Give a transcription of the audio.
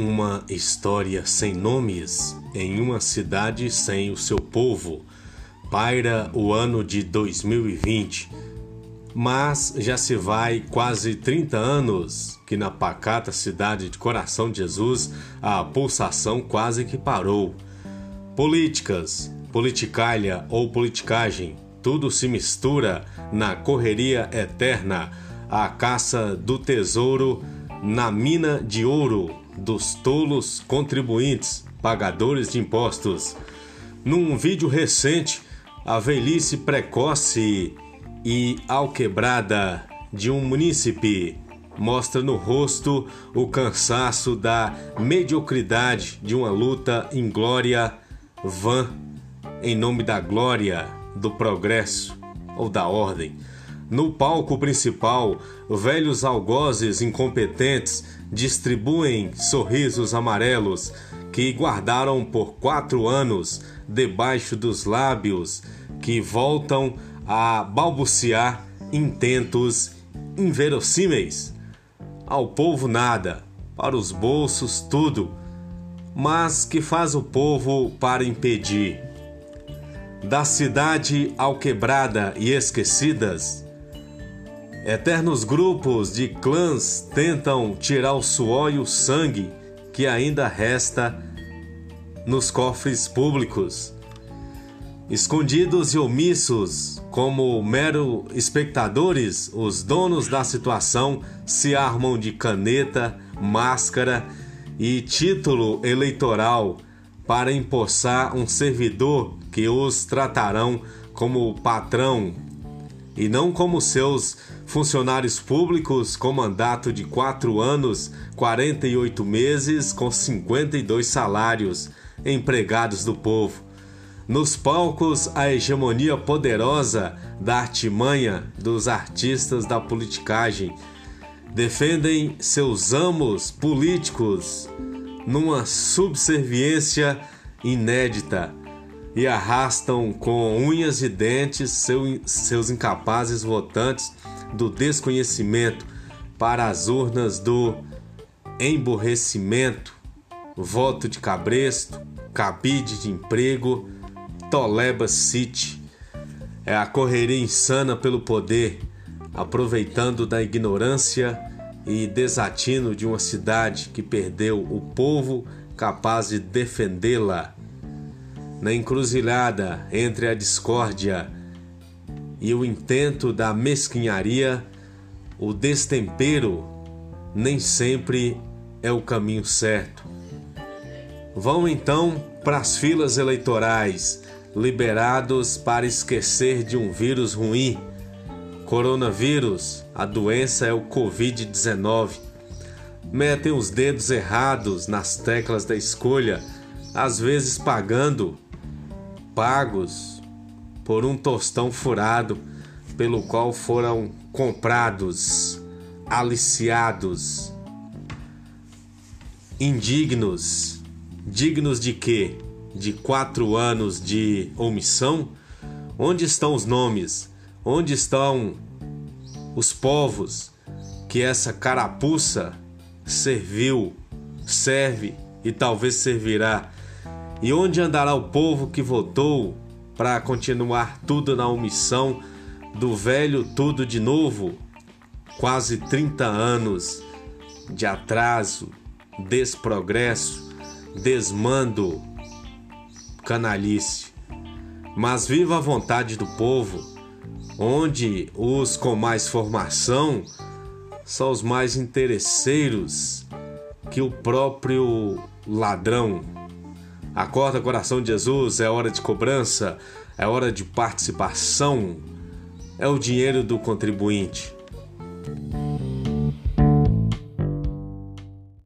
uma história sem nomes em uma cidade sem o seu povo. Paira o ano de 2020, mas já se vai quase 30 anos que na pacata cidade de Coração de Jesus a pulsação quase que parou. Políticas, politicalha ou politicagem, tudo se mistura na correria eterna, a caça do tesouro na mina de ouro dos tolos contribuintes, pagadores de impostos. Num vídeo recente, a velhice precoce e alquebrada de um munícipe mostra no rosto o cansaço da mediocridade de uma luta inglória vã em nome da glória, do progresso ou da ordem. No palco principal, velhos algozes incompetentes distribuem sorrisos amarelos que guardaram por quatro anos debaixo dos lábios, que voltam a balbuciar intentos inverossímeis. Ao povo nada, para os bolsos tudo, mas que faz o povo para impedir? Da cidade alquebrada e esquecidas, Eternos grupos de clãs tentam tirar o suor e o sangue que ainda resta nos cofres públicos. Escondidos e omissos, como mero espectadores, os donos da situação se armam de caneta, máscara e título eleitoral para empossar um servidor que os tratarão como patrão e não como seus funcionários públicos com mandato de 4 anos, 48 meses, com 52 salários, empregados do povo. Nos palcos, a hegemonia poderosa da artimanha dos artistas da politicagem defendem seus amos políticos numa subserviência inédita e arrastam com unhas e dentes seu, seus incapazes votantes do desconhecimento para as urnas do emborrecimento, voto de cabresto, cabide de emprego, Toleba City. É a correria insana pelo poder, aproveitando da ignorância e desatino de uma cidade que perdeu o povo capaz de defendê-la na encruzilhada entre a discórdia e o intento da mesquinharia, o destempero nem sempre é o caminho certo. Vão então para as filas eleitorais, liberados para esquecer de um vírus ruim. Coronavírus, a doença é o Covid-19. Metem os dedos errados nas teclas da escolha, às vezes pagando pagos por um tostão furado pelo qual foram comprados, aliciados, indignos, dignos de quê? De quatro anos de omissão? Onde estão os nomes? Onde estão os povos que essa carapuça serviu, serve e talvez servirá e onde andará o povo que votou para continuar tudo na omissão do velho tudo de novo? Quase 30 anos de atraso, desprogresso, desmando, canalice. Mas viva a vontade do povo, onde os com mais formação são os mais interesseiros que o próprio ladrão. Acorda, coração de Jesus, é hora de cobrança, é hora de participação, é o dinheiro do contribuinte.